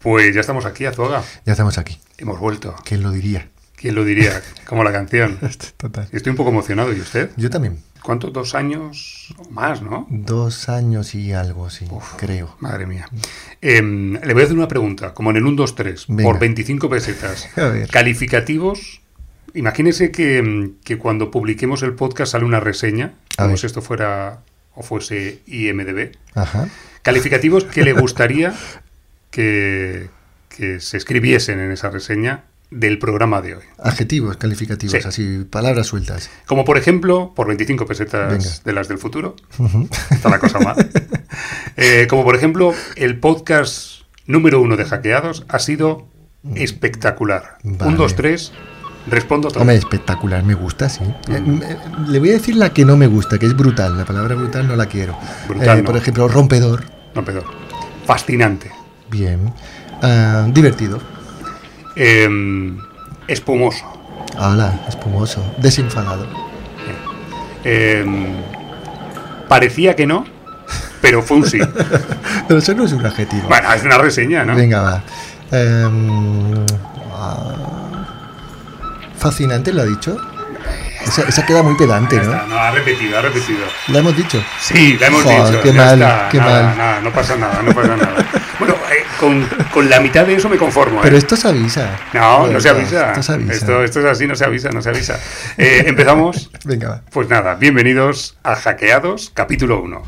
Pues ya estamos aquí, Azuaga. Ya estamos aquí. Hemos vuelto. ¿Quién lo diría? ¿Quién lo diría? Como la canción. Total. Estoy un poco emocionado. ¿Y usted? Yo también. ¿Cuánto? ¿Dos años o más, no? Dos años y algo, sí, creo. Madre mía. Em, le voy a hacer una pregunta, como en el 1, 2, 3, Venga. por 25 pesetas. A ver. Calificativos. Imagínese que, em, que cuando publiquemos el podcast sale una reseña, A como ver. si esto fuera o fuese IMDB. Ajá. Calificativos que le gustaría que, que se escribiesen en esa reseña del programa de hoy. Adjetivos, calificativos, Sí. así, palabras sueltas. Como por ejemplo, por 25 pesetas Venga. de las del futuro, está la cosa mal. Eh, como por ejemplo, el podcast número uno de Hackeados ha sido espectacular. Vale. Un, dos, tres, respondo todo. Hombre, espectacular, me gusta, sí. Eh, eh, le voy a decir la que no me gusta, que es brutal. La palabra brutal no la quiero. Brutal Eh, no. Por ejemplo, rompedor. Perdón. Fascinante. Bien. Ah, divertido. Eh, espumoso. Hola, espumoso. Desenfadado. Eh, parecía que no, pero fue un sí. Pero eso no es un adjetivo. Bueno, es una reseña, ¿no? Venga, va. Em, ah, fascinante, ¿lo ha dicho? Esa, esa queda muy pedante, Ya ¿no? está, no, ha repetido, ha repetido. ¿La hemos dicho? Sí, la hemos Joder, dicho. qué ya mal, está. qué nada, mal. nada, no pasa nada, no pasa nada. Bueno, eh, con, con la mitad de eso me conformo. Pero ¿eh? esto se avisa. No, no se avisa. Esto se avisa. Esto, esto es así, no se avisa, no se avisa. Eh, Empezamos. Venga, va. Pues nada, bienvenidos a Hackeados, capítulo 1.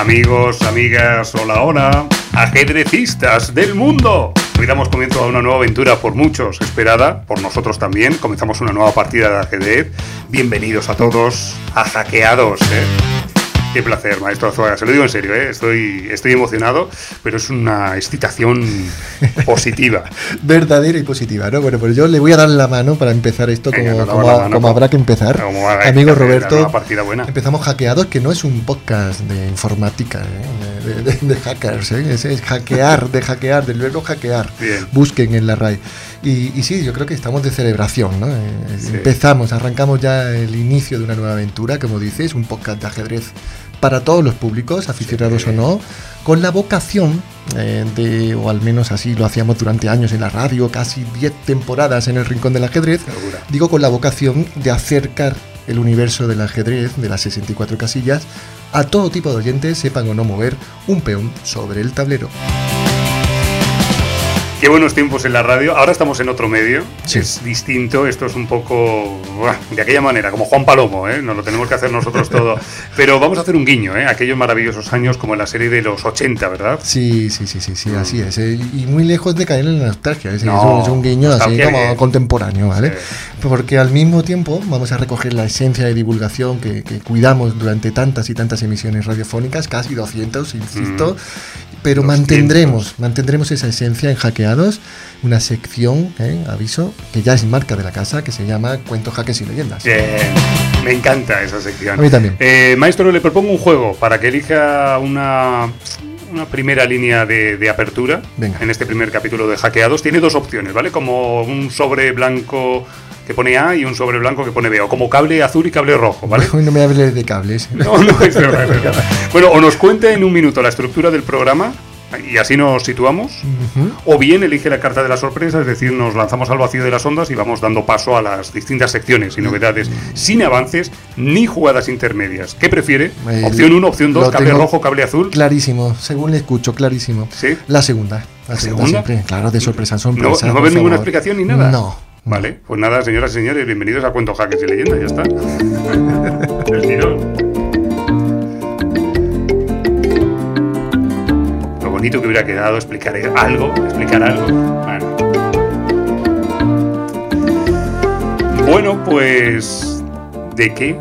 Amigos, amigas, hola, hola, ajedrecistas del mundo. Hoy damos comienzo a una nueva aventura por muchos, esperada por nosotros también. Comenzamos una nueva partida de ajedrez. Bienvenidos a todos a Hackeados. ¿eh? Qué placer, maestro Azuaga. Se lo digo en serio, ¿eh? estoy, estoy emocionado, pero es una excitación positiva. Verdadera y positiva, ¿no? Bueno, pues yo le voy a dar la mano para empezar esto Venga, como, nos damos como- mano, como habrá que empezar. como habrá que Amigo la Roberto, nueva partida buena. empezamos hackeados, que no es un podcast de informática, ¿eh? de, de- de hackers, ¿eh? es, es hackear, de hackear, del verbo hackear. Bien. Busquen en la RAI. Y, y sí, yo creo que estamos de celebración, ¿no? Eh, Sí. Empezamos, arrancamos ya el inicio de una nueva aventura, como dices, un podcast de ajedrez para todos los públicos, aficionados Sí. o no, con la vocación eh, de, o al menos así lo hacíamos durante años en la radio, casi 10 temporadas en el Rincón del Ajedrez, Segura. digo con la vocación de acercar el universo del ajedrez, de las 64 casillas, a todo tipo de oyentes, sepan o no mover un peón sobre el tablero. Qué buenos tiempos en la radio. Ahora estamos en otro medio. Sí. Es distinto. Esto es un poco buah, de aquella manera, como Juan Palomo, ¿eh? Nos lo tenemos que hacer nosotros todo. Pero vamos a hacer un guiño, ¿eh? Aquellos maravillosos años como en la serie de los 80, ¿verdad? Sí, sí, sí, sí, sí, así es. eh, Y muy lejos de caer en la nostalgia. Es, No, es un- guiño así como contemporáneo, ¿vale? Sí. Porque al mismo tiempo vamos a recoger la esencia de divulgación que, que cuidamos durante tantas y tantas emisiones radiofónicas, casi 200, insisto. Pero 200. mantendremos, mantendremos esa esencia en Hackeados, una sección, ¿eh? aviso, que ya es marca de la casa, que se llama Cuentos, Jaques y Leyendas. Bien. Me encanta esa sección. A mí también. Eh, maestro, le propongo un juego para que elija una, una primera línea de, de apertura Venga. en este primer capítulo de Hackeados. Tiene dos opciones, ¿vale? Como un sobre blanco que pone A y un sobre blanco que pone B, o como cable azul y cable rojo, ¿vale? Hoy no me hables de cables. No, no, es verdad, es verdad. Bueno, o nos cuenta en un minuto la estructura del programa y así nos situamos, o bien elige la carta de la sorpresa, es decir, nos lanzamos al vacío de las ondas y vamos dando paso a las distintas secciones y novedades, sin avances ni jugadas intermedias. ¿Qué prefiere? El- opción 1, opción 2, lo cable rojo, cable azul. Clarísimo, según le escucho, clarísimo. ¿Sí? La segunda. La, segunda, segunda? siempre, claro, de sorpresa en ¿No, sorpresa. no va a haber ninguna explicación ni nada? No. Vale, pues nada, señoras y señores, bienvenidos a Cuento Jaques y Leyendas, ya está. El tirón. Lo bonito que hubiera quedado explicar algo, explicar algo. Bueno. Bueno, pues ¿de qué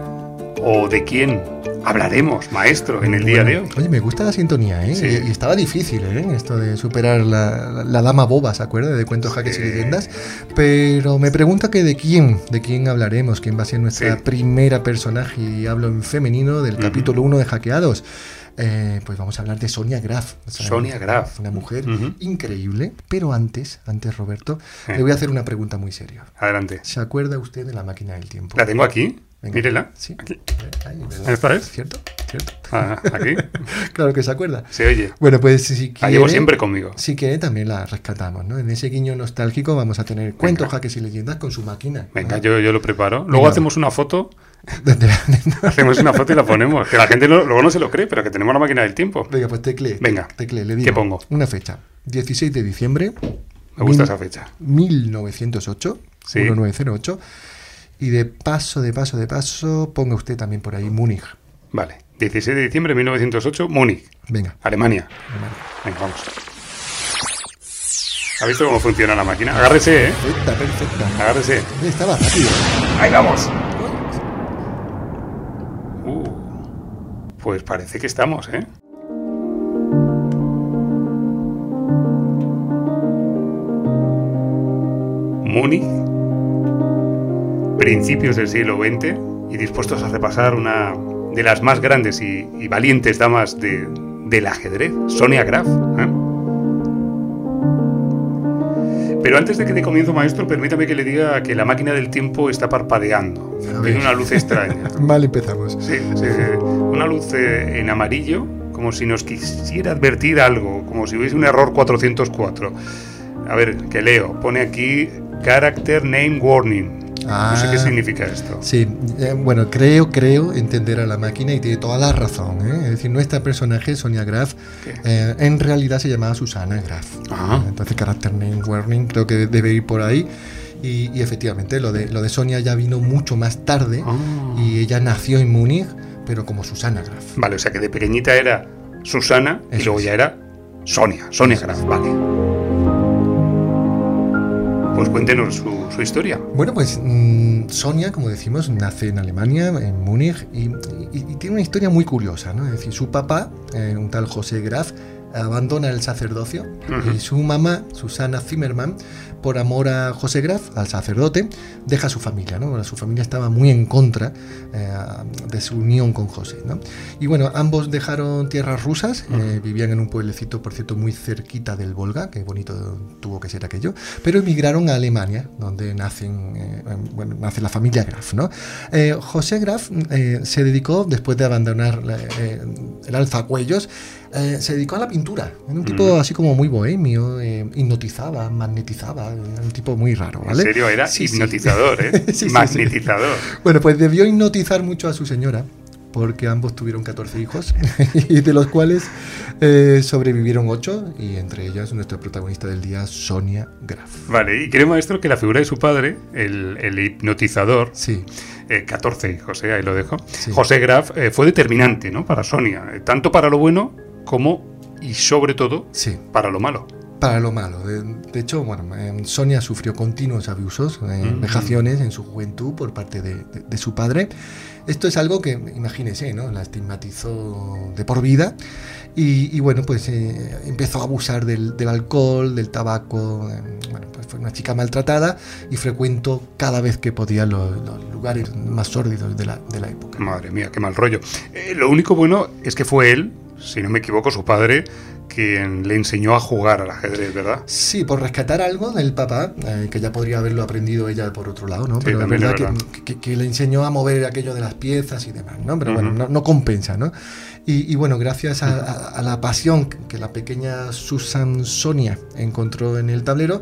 o de quién hablaremos, maestro, en el día de hoy? Oye, me gusta la sintonía, ¿eh? Sí. Y, y estaba difícil, ¿eh? Esto de superar la, la- dama boba, ¿se acuerda? De cuentos, Sí. y leyendas. Pero me pregunta que de quién, de quién hablaremos, quién va a ser nuestra Sí. primera personaje, y hablo en femenino, del capítulo 1 de Hackeados. Eh, pues vamos a hablar de Sonia Graf. O sea, Sonia Graf. Una mujer increíble. Pero antes, antes Roberto, Eh. le voy a hacer una pregunta muy seria. Adelante. ¿Se acuerda usted de la máquina del tiempo? ¿La tengo aquí? Mírela. Sí. Aquí. Ahí, ¿verdad? ¿Esta es? ¿Cierto? ¿Cierto? Ah, aquí. Claro que se acuerda. Se oye. Bueno, pues si La quiere, llevo siempre conmigo. si quiere también la rescatamos, ¿no? En ese guiño nostálgico vamos a tener cuentos, jaques y leyendas con su máquina. Venga, ¿no? yo, yo lo preparo. Luego Venga. hacemos una foto. La- Hacemos una foto y la ponemos. Que la gente no- luego no se lo cree, pero que tenemos la máquina del tiempo. Venga, pues tecle. Venga. Tecle, le digo. ¿Qué pongo? Una fecha. 16 de diciembre. Me gusta mil- esa fecha. 1908. Sí. 1908. Y de paso, de paso, de paso, ponga usted también por ahí Múnich. Vale. 16 de diciembre de 1908, Múnich, Venga. Alemania. Alemania. Venga, vamos. ¿Ha visto cómo funciona la máquina? Agárrese, ¿eh? Perfecta, perfecta. Agárrese. Estaba rápido. ¡Ahí vamos! Uh, pues parece que estamos, ¿eh? Múnich, principios del siglo XX, y dispuestos a repasar una de las más grandes y, y valientes damas de- del ajedrez, Sonia Graf. ¿eh? Pero antes de que de comienzo, maestro, permítame que le diga que la máquina del tiempo está parpadeando. Tiene una luz extraña. Mal empezamos. Sí, sí, sí. Una luz eh, en amarillo, como si nos quisiera advertir algo, como si hubiese un error 404. A ver, que leo. Pone aquí Character Name Warning. No sé qué Ah. significa esto. Sí, eh, bueno, creo, creo entender a la máquina y tiene toda la razón. ¿eh? Es decir, nuestra personaje, Sonia Graf, eh, en realidad se llamaba Susana Graf. Ah. Entonces, Character Name Warning creo que debe ir por ahí. Y, y efectivamente, lo de, lo de Sonia ya vino mucho más tarde Ah. y ella nació en Múnich, pero como Susana Graf. Vale, o sea que de pequeñita era Susana y luego es. ya era Sonia, Sonia Graf, vale. Pues cuéntenos su, su historia. Bueno, pues mm, Sonia, como decimos, nace en Alemania, en Múnich, y, tiene una historia muy curiosa, ¿no? Es decir, su papá, eh, un tal José Graf, abandona el sacerdocio y su mamá, Susana Zimmermann, por amor a José Graf, al sacerdote, deja a su familia, ¿no? Bueno, su familia estaba muy en contra eh, de su unión con José, ¿no? Y bueno, ambos dejaron tierras rusas, eh, vivían en un pueblecito, por cierto, muy cerquita del Volga, qué bonito tuvo que ser aquello, pero emigraron a Alemania, donde nacen, eh, eh, bueno, nace la familia Graf, ¿no? José Graf se dedicó, después de abandonar el alzacuellos, eh, se dedicó a la pintura. Era un tipo Mm. así como muy bohemio, eh, hipnotizaba, magnetizaba, era un tipo muy raro, ¿vale? En serio, era Sí, hipnotizador, ¿eh? Sí, sí, sí. Magnetizador. Bueno, pues debió hipnotizar mucho a su señora, porque ambos tuvieron 14 hijos, y de los cuales eh, sobrevivieron 8, y entre ellas nuestra protagonista del día, Sonia Graf. Vale, y cree maestro que la figura de su padre, el, el hipnotizador, Sí, eh, 14 hijos, eh, ahí lo dejo, Sí. José Graf, fue determinante ¿no? para Sonia, tanto para lo bueno como y sobre todo sí. para lo malo. Para lo malo. De, de hecho, bueno, eh, Sonia sufrió continuos abusos, eh, Mm. vejaciones en su juventud por parte de, de- de su padre. Esto es algo que, imagínese, ¿no? La estigmatizó de por vida. Y, y, bueno, pues eh, empezó a abusar del, del alcohol, del tabaco. eh, bueno, pues fue una chica maltratada y frecuentó cada vez que podía los, los lugares más sórdidos de la, de la época. Madre mía, qué mal rollo. Eh, lo único bueno es que fue él, si no me equivoco, su padre, quien le enseñó a jugar al ajedrez, ¿verdad? Sí, por rescatar algo del papá, eh, que ya podría haberlo aprendido ella por otro lado, ¿no? Sí, Pero verdad. Que, que- que le enseñó a mover aquello de las piezas y demás, ¿no? Pero bueno, no, no compensa, ¿no? Y, y bueno, gracias a, a- a la pasión que la pequeña Susan Sonia encontró en el tablero,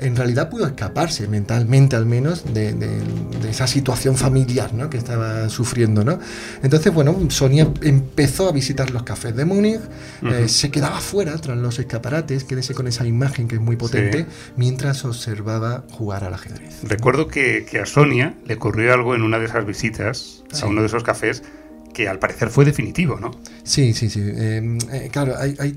en realidad pudo escaparse mentalmente al menos de, de- de esa situación familiar ¿no? que estaba sufriendo. ¿no? Entonces, bueno, Sonia empezó a visitar los cafés de Múnich, eh, se quedaba fuera tras los escaparates, quédese con esa imagen que es muy potente, mientras observaba jugar al ajedrez. Recuerdo que, que a Sonia le ocurrió algo en una de esas visitas Sí. a uno de esos cafés que al parecer fue definitivo, ¿no? Sí, sí, sí. eh, eh, claro, hay, hay-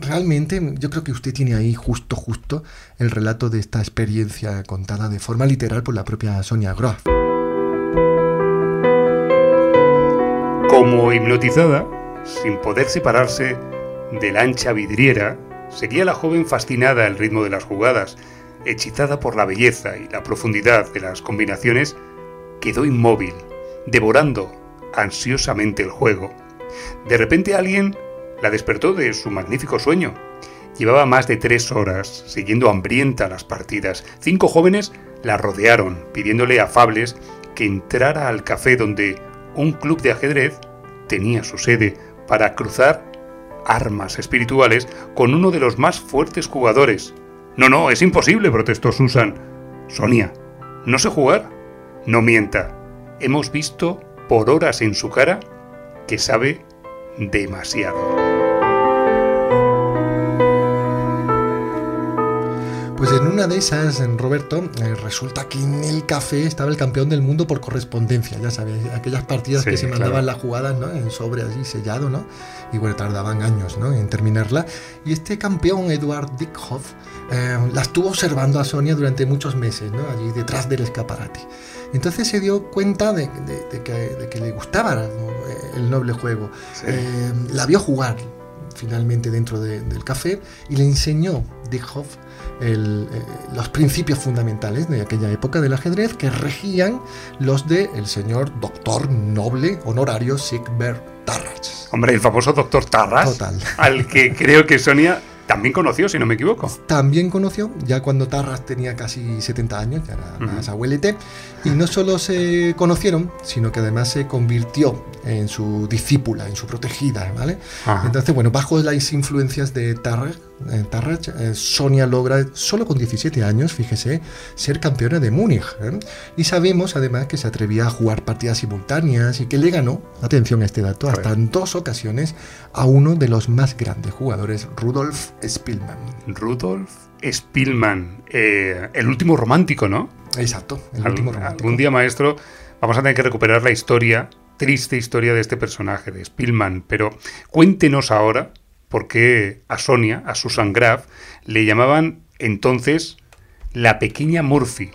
realmente yo creo que usted tiene ahí justo, justo el relato de esta experiencia contada de forma literal por la propia Sonia Groff. Como hipnotizada, sin poder separarse de la ancha vidriera, seguía la joven fascinada al ritmo de las jugadas, hechizada por la belleza y la profundidad de las combinaciones, quedó inmóvil, devorando ansiosamente el juego. De repente alguien la despertó de su magnífico sueño. Llevaba más de tres horas siguiendo hambrienta las partidas. Cinco jóvenes la rodearon, pidiéndole afables que entrara al café donde un club de ajedrez tenía su sede para cruzar armas espirituales con uno de los más fuertes jugadores. No, no, es imposible, protestó Susan. Sonia, no sé jugar. No mienta. Hemos visto por horas en su cara que sabe demasiado. Pues en una de esas, en Roberto, eh, resulta que en el café estaba el campeón del mundo por correspondencia, ya sabes, aquellas partidas que se mandaban las jugadas, ¿no? En sobre así sellado, ¿no? Y bueno, tardaban años, ¿no? En terminarla. Y este campeón, Eduard Dickhoff, eh, la estuvo observando a Sonia durante muchos meses, ¿no? Allí detrás del escaparate. Entonces se dio cuenta de, que, le gustaba el noble juego. Eh, la vio jugar finalmente dentro del café y le enseñó Dickhoff el, eh, los principios fundamentales de aquella época del ajedrez que regían los del el señor doctor noble honorario Sigbert Tarras. Hombre, el famoso doctor Tarras, Total. al que creo que Sonia también conoció, si no me equivoco. También conoció, ya cuando Tarras tenía casi 70 años, ya era más abuelete, y no solo se conocieron, sino que además se convirtió en su discípula, en su protegida, ¿vale? Entonces, bueno, bajo las influencias de Tarrach, eh, Sonia logra, solo con 17 años, fíjese, ser campeona de Múnich. ¿eh? Y sabemos además que se atrevía a jugar partidas simultáneas y que le ganó, atención a este dato, hasta en dos ocasiones a uno de los más grandes jugadores, Rudolf Spielmann. Rudolf Spielmann, eh, el último romántico, ¿no? Exacto, el último romántico. Algún día, maestro, vamos a tener que recuperar la historia, triste historia de este personaje, de Spielmann, pero cuéntenos ahora porque a Sonia, a Susan Graf, le llamaban entonces la pequeña Murphy.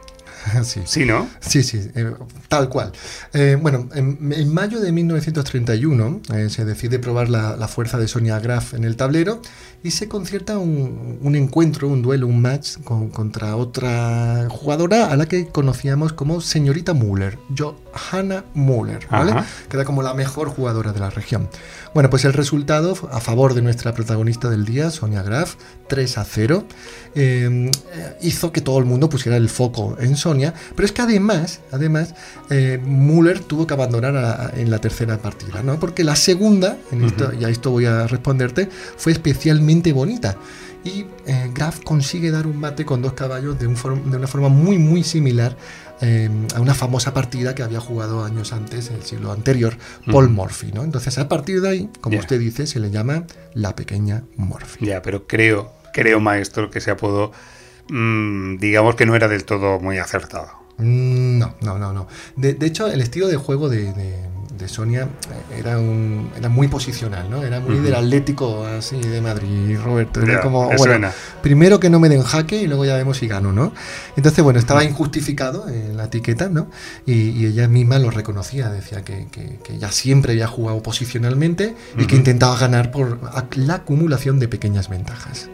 Sí. sí, ¿no? Sí, sí, eh, tal cual. Eh, bueno, en, mayo de 1931 eh, se decide probar la, fuerza de Sonia Graf en el tablero y se concierta un, encuentro, un duelo, un match contra otra jugadora a la que conocíamos como señorita Müller, Johanna Müller, ¿vale? Que era como la mejor jugadora de la región. Bueno, pues el resultado a favor de nuestra protagonista del día, Sonia Graf, 3 a 0, hizo que todo el mundo pusiera el foco en Sonia pero es que además, además eh, Müller tuvo que abandonar en la tercera partida, ¿no? Porque la segunda, en esto, y a esto voy a responderte, fue especialmente bonita. Y eh, Graf consigue dar un mate con dos caballos de, una forma muy, muy similar em, a una famosa partida que había jugado años antes, en el siglo anterior, Paul Morphy. ¿no? Entonces, a partir de ahí, como usted dice, se le llama la pequeña Morphy. Ya, pero creo, creo, maestro, que se apodó Mm, digamos que no era del todo muy acertado. Mm, no, no, no, no. De, hecho, el estilo de juego de, Sonia eh, era, un, era muy posicional, ¿no? Era muy del Atlético así de Madrid, Roberto. Era como, bueno, primero que no me den jaque y luego ya vemos si gano, ¿no? Entonces, bueno, estaba injustificado en la etiqueta, ¿no? Y, ella misma lo reconocía, decía que, que, ella siempre había jugado posicionalmente y que intentaba ganar por la acumulación de pequeñas ventajas.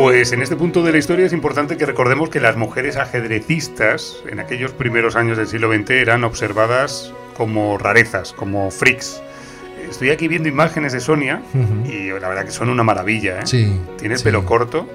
Pues en este punto de la historia es importante que recordemos que las mujeres ajedrecistas en aquellos primeros años del siglo XX eran observadas como rarezas, como freaks. Estoy aquí viendo imágenes de Sonia y la verdad que son una maravilla. ¿eh? Sí, Tiene el pelo corto,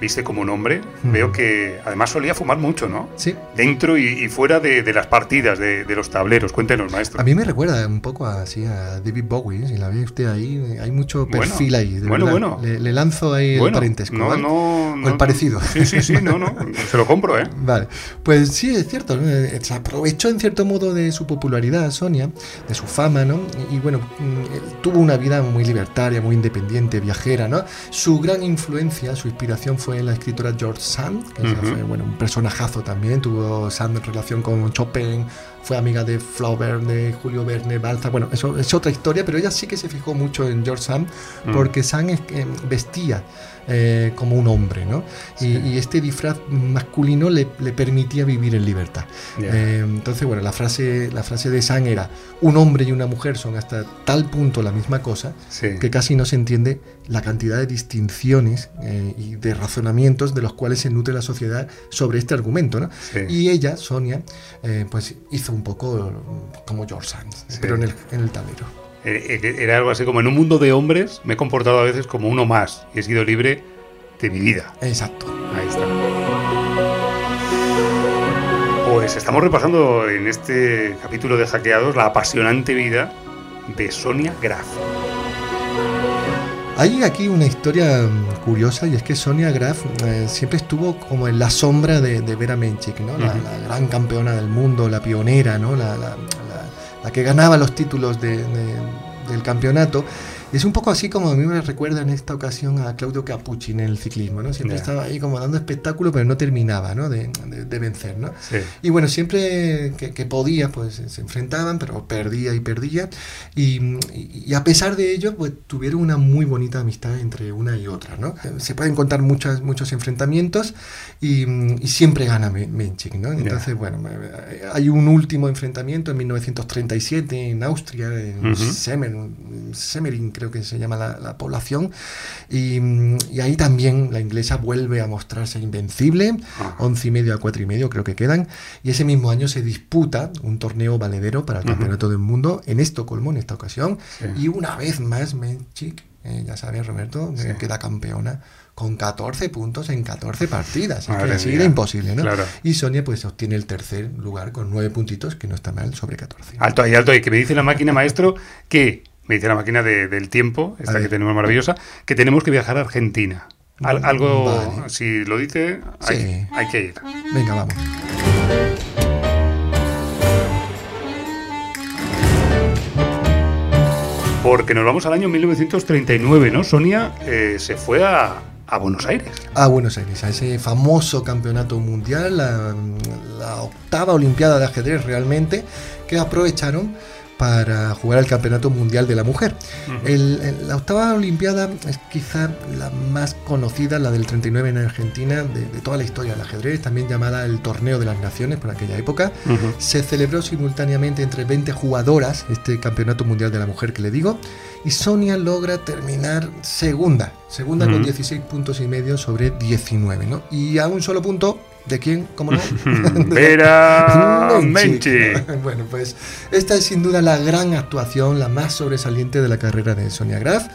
viste como un hombre. Veo que además solía fumar mucho, ¿no? Sí. Dentro y, fuera de, las partidas, de, los tableros. Cuéntenos, maestro. A mí me recuerda un poco así a David Bowie. Si la ve usted ahí, hay mucho perfil ahí. bueno, bueno. Le, lanzo ahí el parentesco. No, no, el parecido. Sí, sí, sí, no, no. Se lo compro, ¿eh? Vale. Pues sí, es cierto. Se aprovechó en cierto modo de su popularidad, Sonia, de su fama, ¿no? Y, bueno, mm, tuvo una vida muy libertaria, muy independiente, viajera, ¿no? Su gran influencia, su inspiración fue la escritora George Sand, que fue bueno, un personajazo también, tuvo Sand en relación con Chopin, fue amiga de Flaubert, de Julio Verne, Balza, bueno, eso es otra historia, pero ella sí que se fijó mucho en George Sand, mm. porque Sand eh, vestía eh, como un hombre, ¿no? Y, este disfraz masculino le, permitía vivir en libertad. Eh, entonces, bueno, la frase, la frase de San era, un hombre y una mujer son hasta tal punto la misma cosa que casi no se entiende la cantidad de distinciones eh, y de razonamientos de los cuales se nutre la sociedad sobre este argumento, ¿no? Y ella, Sonia, pues hizo un poco como George Sands, pero en el, en el tablero. Eh, eh, era algo así como en un mundo de hombres me he comportado a veces como uno más y he sido libre de mi vida. Exacto. Ahí está. Pues estamos repasando en este capítulo de Hackeados la apasionante vida de Sonia Graf. Hay aquí una historia mm, curiosa y es que Sonia Graf eh, siempre estuvo como en la sombra de, Vera Menchik, ¿no? la, gran campeona del mundo, la pionera, ¿no? la, que ganaba los títulos del campeonato. Es un poco así como a mí me recuerda en esta ocasión a Claudio Capucci en el ciclismo, ¿no? Siempre estaba ahí como dando espectáculo, pero no terminaba, ¿no? De, vencer, ¿no? Y bueno, siempre que, podía, pues se enfrentaban, pero perdía y perdía. Y, a pesar de ello, pues tuvieron una muy bonita amistad entre una y otra, ¿no? Se pueden contar muchas, muchos enfrentamientos y, siempre gana Menchik, ¿no? Entonces, bueno, hay un último enfrentamiento en 1937 en Austria, en Semmering, creo que se llama la, población, y, ahí también la inglesa vuelve a mostrarse invencible, once y medio a cuatro y medio creo que quedan, y ese mismo año se disputa un torneo valedero para el Campeonato del Mundo en Estocolmo en esta ocasión, y una vez más Menchik, eh, ya sabes Roberto, eh, queda campeona con 14 puntos en 14 partidas. Es que así era imposible, ¿no? Y Sonia pues obtiene el tercer lugar con 9 puntitos, que no está mal, sobre 14. Alto ahí, alto. Ahí, que me dice la máquina maestro que me dice la máquina del tiempo, esta que tenemos maravillosa, que tenemos que viajar a Argentina. algo, si lo dice, hay, hay que ir. Venga, vamos. Porque nos vamos al año 1939, ¿no? Sonia eh, se fue a, a, Buenos Aires. A Buenos Aires, a ese famoso campeonato mundial, la, la octava Olimpiada de ajedrez realmente, que aprovecharon para jugar al Campeonato Mundial de la Mujer. la octava Olimpiada es quizá la más conocida, la del 39 en Argentina, de, toda la historia del ajedrez, también llamada el Torneo de las Naciones por aquella época. Se celebró simultáneamente entre 20 jugadoras, este Campeonato Mundial de la Mujer que le digo, y Sonia logra terminar segunda, segunda con 16 puntos y medio sobre 19, ¿no? Y a un solo punto ¿De quién? ¿Cómo no? Vera Menchi. bueno, pues esta es sin duda la gran actuación, la más sobresaliente de la carrera de Sonia Graf.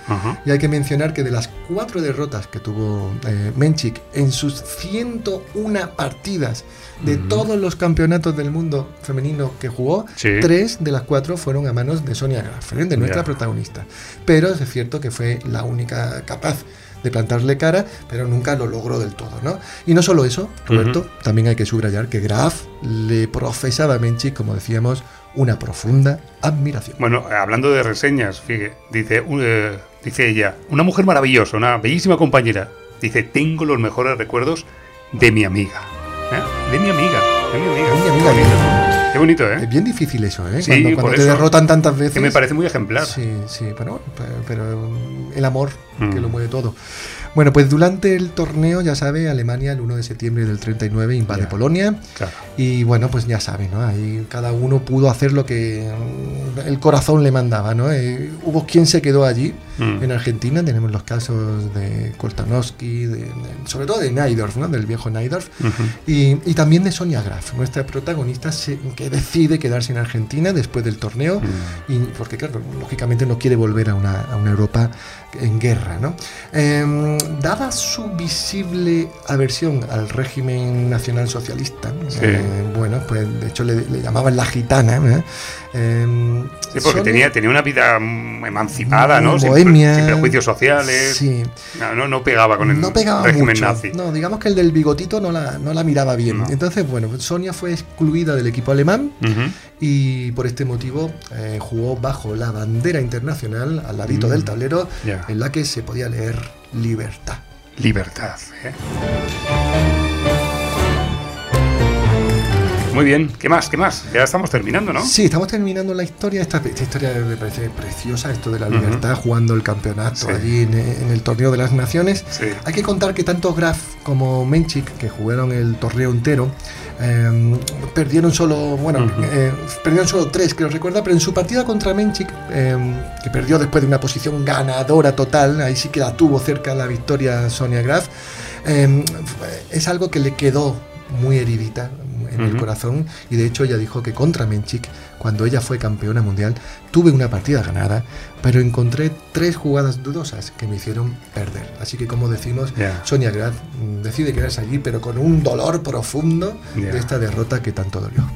Y hay que mencionar que de las cuatro derrotas que tuvo eh, Menchik en sus 101 partidas de todos los campeonatos del mundo femenino que jugó, tres de las cuatro fueron a manos de Sonia Graf, ¿eh? de nuestra protagonista. Pero es cierto que fue la única capaz de plantarle cara, pero nunca lo logró del todo, ¿no? Y no solo eso, Roberto, también hay que subrayar que Graf le profesaba a Menchi, como decíamos, una profunda admiración. Bueno, hablando de reseñas, fíjate, dice, uh, dice ella, una mujer maravillosa, una bellísima compañera. Dice, tengo los mejores recuerdos de mi amiga. ¿Eh? De mi amiga, de mi amiga. De mi amiga. Qué bonito, ¿eh? Es bien difícil eso, ¿eh? cuando, te derrotan tantas veces. Que me parece muy ejemplar. Sí, sí, pero, pero el amor que lo mm. mueve todo. Bueno, pues durante el torneo, ya sabe, Alemania el 1 de septiembre del 39 invade Polonia. Y bueno, pues ya sabe, ¿no? Ahí cada uno pudo hacer lo que el corazón le mandaba, ¿no? Eh, hubo quien se quedó allí mm. en Argentina, tenemos los casos de Koltanowski, sobre todo de Naidorf, ¿no? Del viejo Naidorf. y, también de Sonia Graf, nuestra protagonista que decide quedarse en Argentina después del torneo, mm. y, porque claro, lógicamente no quiere volver a una, a una Europa en guerra. ¿no? Em, dada su visible aversión al régimen nacional socialista, eh, bueno, pues de hecho le, llamaban la gitana. ¿eh? Sí, porque tenía, tenía una vida emancipada, ¿no? Bohemia. Sin, prejuicios sociales. Sí. No, no, pegaba con el régimen nazi. No, digamos que el del bigotito no la, no la miraba bien. Entonces, bueno, Sonia fue excluida del equipo alemán y por este motivo eh, jugó bajo la bandera internacional al ladito del mm. tablero en la que se podía leer libertad. Libertad. ¿eh? Muy bien, ¿qué más? ¿Qué más? Ya estamos terminando, ¿no? Sí, estamos terminando la historia. Esta, historia me parece preciosa, esto de la libertad, jugando el campeonato allí en, el torneo de las naciones. Hay que contar que tanto Graf como Menchik, que jugaron el torneo entero, em, perdieron solo, bueno, eh, perdieron solo tres, que lo recuerda, pero en su partida contra Menchik, em, que perdió después de una posición ganadora total, ahí sí que la tuvo cerca la victoria Sonia Graf, em, es algo que le quedó muy heridita, en el corazón y de hecho ella dijo que contra Menchik, cuando ella fue campeona mundial, tuve una partida ganada, pero encontré tres jugadas dudosas que me hicieron perder. Así que como decimos, Sonia Graf mm, decide quedarse allí, pero con un dolor profundo de esta derrota que tanto dolió.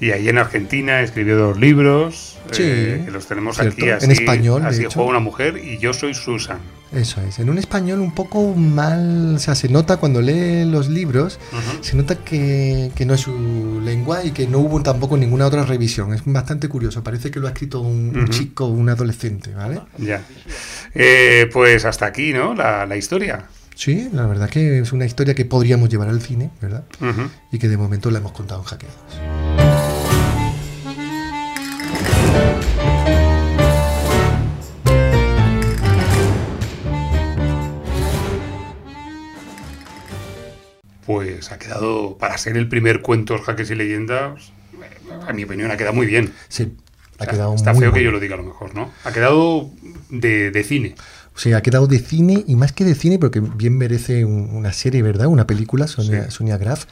Y ahí en Argentina escribió dos libros, eh, que los tenemos aquí así, en español. Así juega una mujer y yo soy Susan. Eso es, en un español un poco mal, o sea, se nota cuando lee los libros, se nota que, no es su lengua y que no hubo tampoco ninguna otra revisión. Es bastante curioso, parece que lo ha escrito un, chico, un adolescente, ¿vale? Ya. Eh, pues hasta aquí, ¿no? La, historia. Sí, la verdad que es una historia que podríamos llevar al cine, ¿verdad? Y que de momento la hemos contado en hackeados. Pues ha quedado, para ser el primer cuento Jaques y Leyendas, a mi opinión ha quedado muy bien. Sí, ha quedado Está feo que yo lo diga a lo mejor, ¿no? Ha quedado de, cine. Sí, ha quedado de cine y más que de cine, porque bien merece una serie, ¿verdad? Una película, Sonia, Sonia Graf.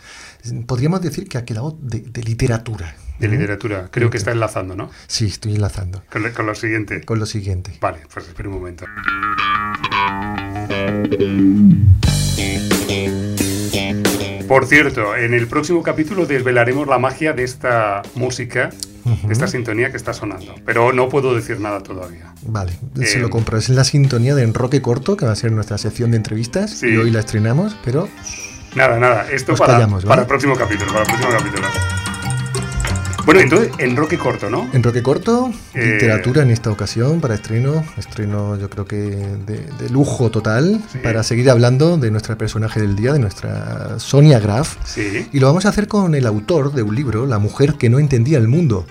Podríamos decir que ha quedado de, literatura. De literatura. Creo que está enlazando, ¿no? Sí, estoy enlazando. Con, con, lo siguiente. Con lo siguiente. Vale, pues espera un momento. Por cierto, en el próximo capítulo desvelaremos la magia de esta música, de esta sintonía que está sonando. Pero no puedo decir nada todavía. Vale, se lo eh, compro. Es la sintonía de Enroque Corto, que va a ser nuestra sección de entrevistas. Y hoy la estrenamos, pero... Nada, nada. Esto para, para el próximo capítulo. Para el próximo capítulo. Bueno, entonces, en Roque Corto, ¿no? En Roque Corto, eh, literatura en esta ocasión para estreno, estreno yo creo que de, lujo total, para seguir hablando de nuestra personaje del día, de nuestra Sonia Graf. Sí. Y lo vamos a hacer con el autor de un libro, La mujer que no entendía el mundo,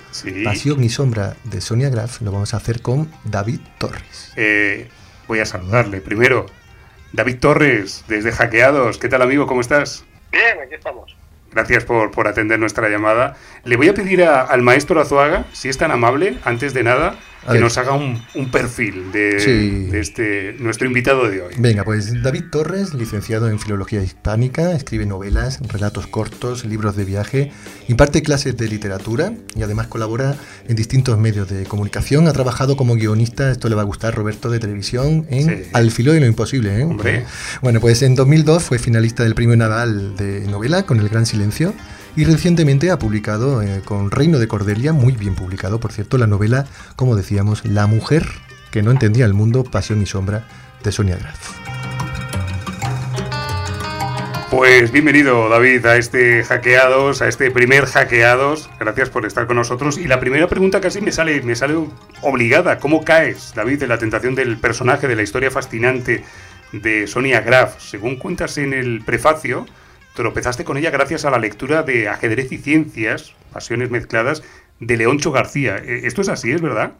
Pasión y sombra de Sonia Graf, lo vamos a hacer con David Torres. Eh, voy a saludarle. Primero, David Torres, desde Hackeados. ¿Qué tal, amigo? ¿Cómo estás? Bien, aquí estamos. Gracias por, por, atender nuestra llamada. Le voy a pedir al maestro Azuaga, si es tan amable, antes de nada, que nos haga un, perfil de, este nuestro invitado de hoy. Venga, pues David Torres, licenciado en Filología Hispánica, escribe novelas, relatos cortos, libros de viaje, imparte clases de literatura y además colabora en distintos medios de comunicación. Ha trabajado como guionista, esto le va a gustar, Roberto, de televisión, en Al filo de lo imposible. ¿eh? Hombre. Bueno, pues en 2002 fue finalista del Premio Nadal de novela con El Gran Silencio y recientemente ha publicado eh, con Reino de Cordelia, muy bien publicado, por cierto, la novela, como decíamos, La mujer que no entendía el mundo, Pasión y Sombra, de Sonia Graf. Pues bienvenido David a este hackeados, a este primer hackeados. Gracias por estar con nosotros. Y la primera pregunta casi me sale, me sale obligada. ¿Cómo caes, David, de la tentación del personaje, de la historia fascinante de Sonia Graf? Según cuentas en el prefacio, tropezaste con ella gracias a la lectura de Ajedrez y Ciencias, Pasiones Mezcladas, de Leoncho García. ¿E-, ¿Esto es así, es verdad?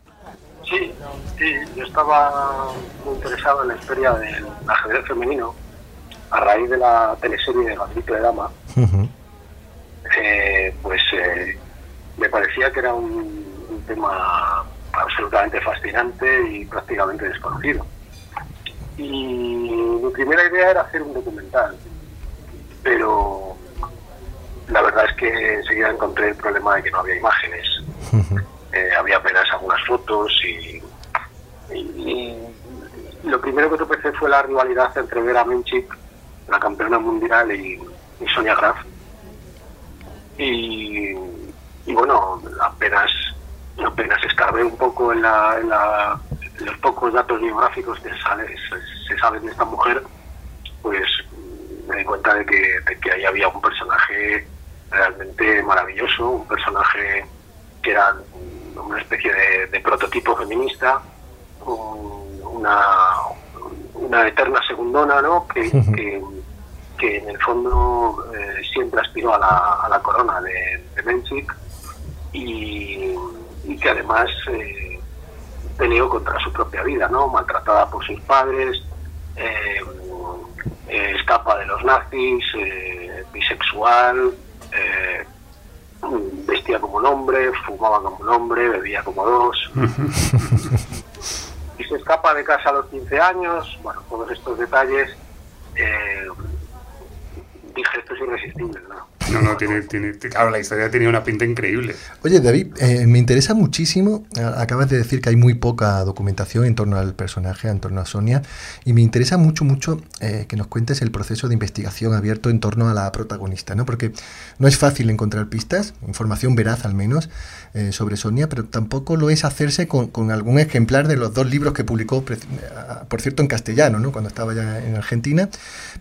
Sí, sí, yo estaba muy interesado en la historia del ajedrez femenino a raíz de la teleserie de la triple dama. Eh, pues eh, me parecía que era un tema absolutamente fascinante y prácticamente desconocido. Y mi primera idea era hacer un documental pero la verdad es que enseguida encontré el problema de que no había imágenes. Eh, había apenas algunas fotos y, lo primero que tropecé fue la rivalidad entre Vera Menchik, la campeona mundial, y, Sonia Graf. Y, bueno, apenas apenas escarbé un poco en, los pocos datos biográficos que se saben de esta mujer, pues me di cuenta de que, ahí había un personaje realmente maravilloso, un personaje que era una especie de, prototipo feminista, una, una eterna segundona, ¿no? Que, que, en el fondo eh, siempre aspiró a la, a la corona de, de Menchik y, que además eh, peleó contra su propia vida, ¿no? Maltratada por sus padres, eh, eh, escapa de los nazis, eh, bisexual, eh, vestía como un hombre, fumaba como un hombre, bebía como dos. y se escapa de casa a los 15 años, bueno, todos estos detalles, dije, esto es irresistible, ¿no? No, no, tiene, tiene, claro, la historia tenía una pinta increíble. Oye, David, eh, me interesa muchísimo, acabas de decir que hay muy poca documentación en torno al personaje, en torno a Sonia, y me interesa mucho, mucho eh, que nos cuentes el proceso de investigación abierto en torno a la protagonista, ¿no? Porque no es fácil encontrar pistas, información veraz al menos, eh, sobre Sonia, pero tampoco lo es hacerse con, con, algún ejemplar de los dos libros que publicó, por cierto, en castellano, ¿no? Cuando estaba ya en Argentina,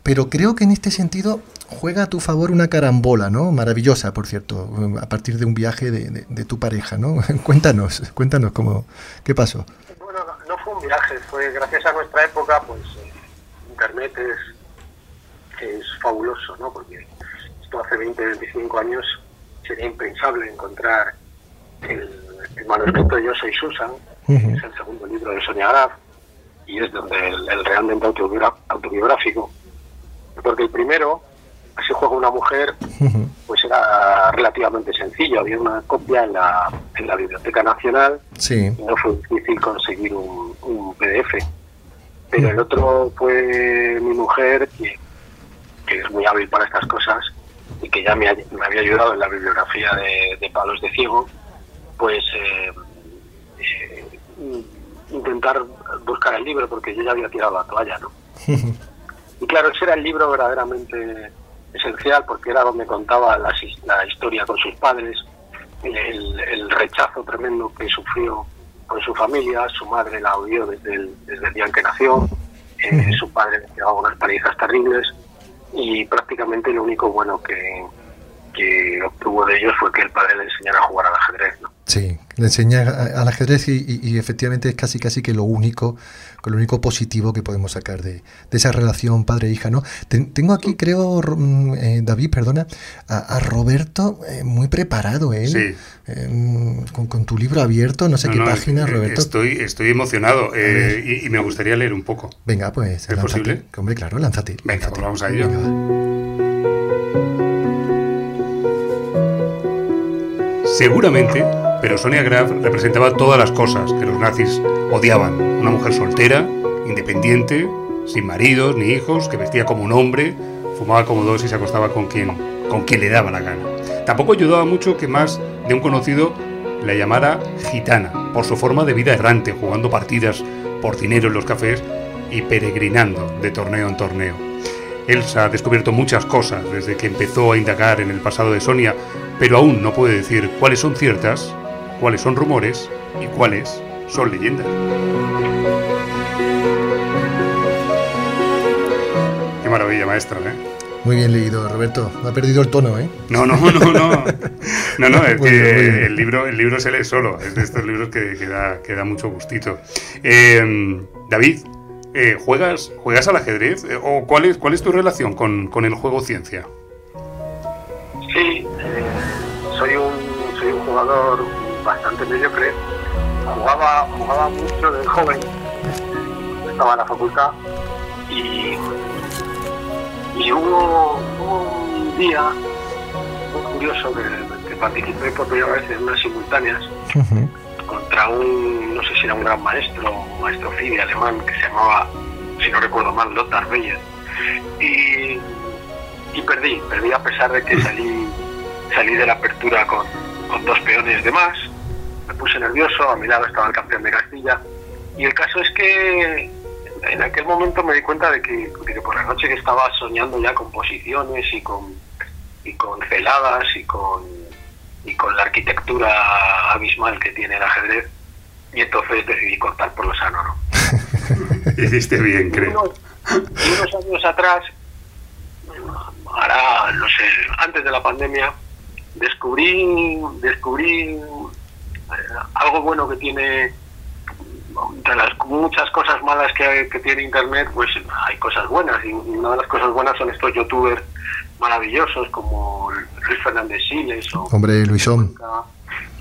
pero creo que en este sentido juega a tu favor una carambola, ¿no? Maravillosa, por cierto, a partir de un viaje de, tu pareja, ¿no? cuéntanos, cuéntanos cómo, qué pasó. Bueno, no, fue un viaje, fue gracias a nuestra época, pues eh, Internet es, es fabuloso, ¿no? Porque esto hace 20, 25 años sería impensable encontrar el, manuscrito de Yo soy Susan, que es el segundo libro de Sonia Graf, y es donde el realmente autobiográfico. Porque el primero así juega una mujer, pues era relativamente sencillo. Había una copia en la, en la Biblioteca Nacional sí. y no fue difícil conseguir un, PDF. Pero el otro fue mi mujer, que, es muy hábil para estas cosas y que ya me, me había ayudado en la bibliografía de, de Palos de Ciego, pues eh, eh, intentar buscar el libro, porque yo ya había tirado la toalla, ¿no? y claro, ese era el libro verdaderamente esencial porque era donde contaba la, la historia con sus padres, el, rechazo tremendo que sufrió con su familia, su madre la odió desde el, desde el día en que nació, eh, su padre le llevaba unas palizas terribles y prácticamente lo único bueno que, que obtuvo de ellos fue que el padre le enseñara a jugar al ajedrez. ¿no? Sí, le enseña al ajedrez y, efectivamente es casi casi que lo único, lo único positivo que podemos sacar de, esa relación padre-hija, ¿no? tengo aquí, creo, mm, eh, David, perdona, a, Roberto eh, muy preparado, ¿eh? Sí. Em, con, tu libro abierto, no sé qué página, Roberto. Estoy, estoy emocionado y, me gustaría leer un poco. Venga, pues. ¿Es posible? Hombre, claro, lánzate. Venga, pues vamos a ello. Seguramente, pero Sonia Graf representaba todas las cosas que los nazis odiaban. Una mujer soltera, independiente, sin maridos ni hijos, que vestía como un hombre, fumaba como dos y se acostaba con quien, con quien le daba la gana. Tampoco ayudaba mucho que más de un conocido la llamara gitana, por su forma de vida errante, jugando partidas por dinero en los cafés y peregrinando de torneo en torneo. Elsa ha descubierto muchas cosas desde que empezó a indagar en el pasado de Sonia, pero aún no puede decir cuáles son ciertas, cuáles son rumores y cuáles son leyendas. Qué maravilla, maestro, ¿eh? Muy bien leído, Roberto. Ha perdido el tono, ¿eh? No, no, no, no. No, no, es que el libro, el libro se lee solo. Es de estos libros que, que, da, mucho gustito. Eh, David, eh, ¿juegas, ¿juegas al ajedrez? ¿O cuál es, cuál es tu relación con, con el juego ciencia? Sí, soy un, soy un jugador bastante mediocre. Jugaba, jugaba mucho de joven, estaba en la facultad y, y hubo, un día muy curioso que, participé por primera vez en unas simultáneas contra un, no sé si era un gran maestro, un maestro FIDE alemán que se llamaba, si no recuerdo mal, Lothar Beyer. Y, y perdí, perdí a pesar de que salí salí de la apertura con, dos peones de más, me puse nervioso, a mi lado estaba el campeón de Castilla, y el caso es que en aquel momento me di cuenta de que, por la noche que estaba soñando ya con posiciones y con, y con celadas y con, y con la arquitectura abismal que tiene el ajedrez, y entonces decidí cortar por lo sano, ¿no? Hiciste bien, creo. unos años atrás, ahora, no sé, antes de la pandemia, descubrí, descubrí eh, algo bueno que tiene de las muchas cosas malas que, que, tiene internet pues hay cosas buenas y una de las cosas buenas son estos youtubers maravillosos como Luis Fernández Siles o hombre Luisón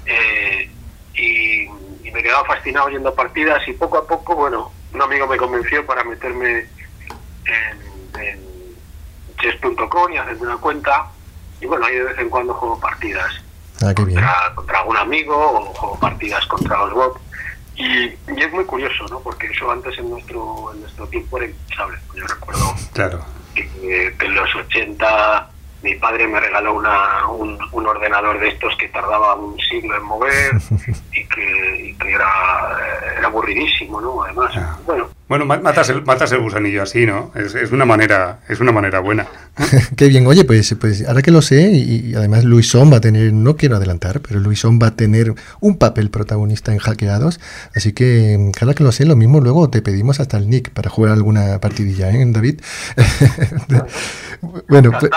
eh, y, y, me quedaba fascinado yendo partidas y poco a poco bueno un amigo me convenció para meterme en, en chess.com y hacerme una cuenta y bueno, ahí de vez en cuando juego partidas ah, contra, contra, algún amigo o juego partidas contra los bots. Y, es muy curioso, ¿no? Porque eso antes en nuestro en nuestro tiempo era impensable. Yo recuerdo claro. Que, en los 80 mi padre me regaló una, un, ordenador de estos que tardaba un siglo en mover y que, era, era aburridísimo, ¿no? Además, bueno, bueno, matas el, matas el gusanillo así, ¿no? Es, es, una manera, es una manera buena. Qué bien, oye, pues, pues ahora que lo sé, y, además Luisón va a tener, no quiero adelantar, pero Luisón va a tener un papel protagonista en Hackeados, así que ahora que lo sé, lo mismo luego te pedimos hasta el nick para jugar alguna partidilla, ¿eh, David? bueno, pues...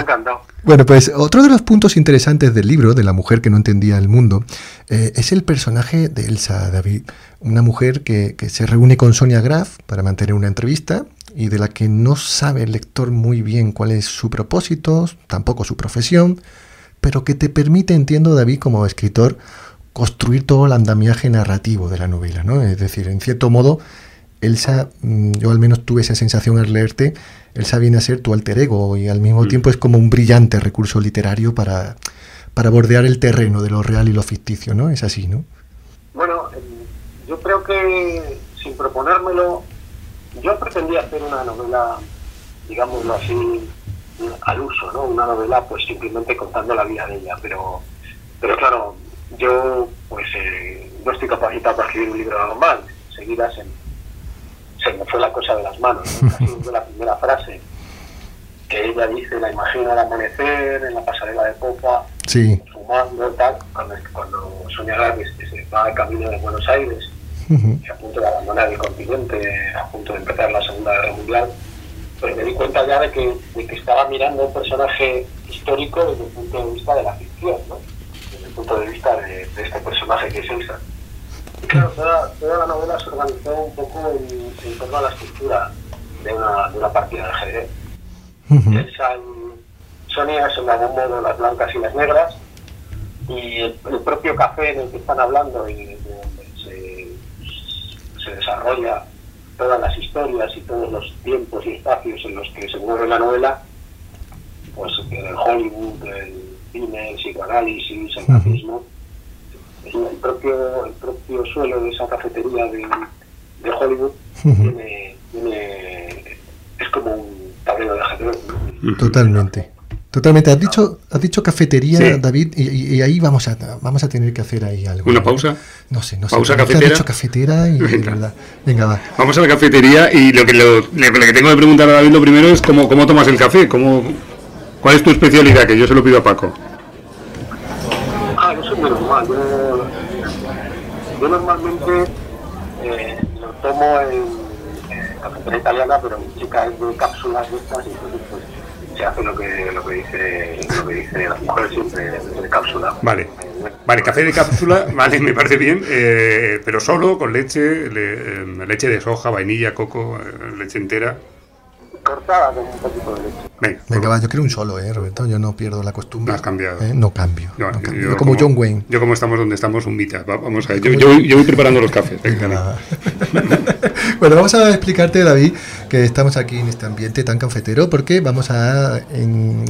encantado. Bueno, pues otro de los puntos interesantes del libro, de la mujer que no entendía el mundo, eh, es el personaje de Elsa David, una mujer que, se reúne con Sonia Graf para mantener una entrevista y de la que no sabe el lector muy bien cuál es su propósito, tampoco su profesión, pero que te permite, entiendo David, como escritor, construir todo el andamiaje narrativo de la novela, ¿no? Es decir, en cierto modo, Elsa, mm, yo al menos tuve esa sensación al leerte, Elsa viene a ser tu alter ego y al mismo mm. tiempo es como un brillante recurso literario para, para bordear el terreno de lo real y lo ficticio, ¿no? Es así, ¿no? Bueno, yo creo que sin proponérmelo, yo pretendía hacer una novela, digámoslo así, al uso, ¿no? Una novela pues simplemente contando la vida de ella, pero, pero claro, yo pues eh, no estoy capacitado para escribir un libro normal, seguidas en se me fue la cosa de las manos. ¿no? la primera frase que ella dice, la imagina al amanecer, en la pasarela de popa, sí. fumando, tal, cuando, cuando Sonia que se va al camino de Buenos Aires, a punto de abandonar el continente, a punto de empezar la Segunda Guerra Mundial, pues me di cuenta ya de que, de que estaba mirando un personaje histórico desde el punto de vista de la ficción, ¿no? desde el punto de vista de, este personaje que es Elsa. Claro, toda, la novela se organizó un poco en, torno a la estructura de una, de una partida de ajedrez. Sonia son de algún modo las blancas y las negras, y el, propio café en el que están hablando y donde se, se, desarrolla todas las historias y todos los tiempos y espacios en los que se mueve la novela, pues el Hollywood, el cine, el psicoanálisis, el nazismo el propio, el propio suelo de esa cafetería de, de Hollywood tiene, es como un tablero de ajedrez. Totalmente. Totalmente. Has dicho, has dicho cafetería, David, y, ahí vamos a, vamos a tener que hacer ahí algo. ¿Una pausa? No sé, no sé. ¿Pausa cafetera? Has dicho cafetera y, Venga. Venga, va. Vamos a la cafetería y lo que, lo, que tengo que preguntar a David lo primero es cómo, cómo tomas el café, cómo, cuál es tu especialidad, que yo se lo pido a Paco. Ah, yo soy muy normal. Yo normalmente eh, lo tomo en cafetería italiana, pero mi chica es de cápsulas de estas y entonces pues se hace lo que, lo que dice lo que dice la mujer siempre de cápsula. Vale. Vale, café de cápsula, vale, me parece bien, eh, pero solo con leche, le, eh, leche de soja, vainilla, coco, eh, leche entera cortada con un poquito de leche. Venga, Venga va, yo quiero un solo, ¿eh, Roberto? Yo no pierdo la costumbre. No has cambiado. ¿Eh? No cambio. No, Yo, como, John Wayne. Yo como estamos donde estamos, un mitad. Vamos a ver, yo, yo, voy, preparando los cafés. Venga, bueno, vamos a explicarte, David, que estamos aquí en este ambiente tan cafetero porque vamos a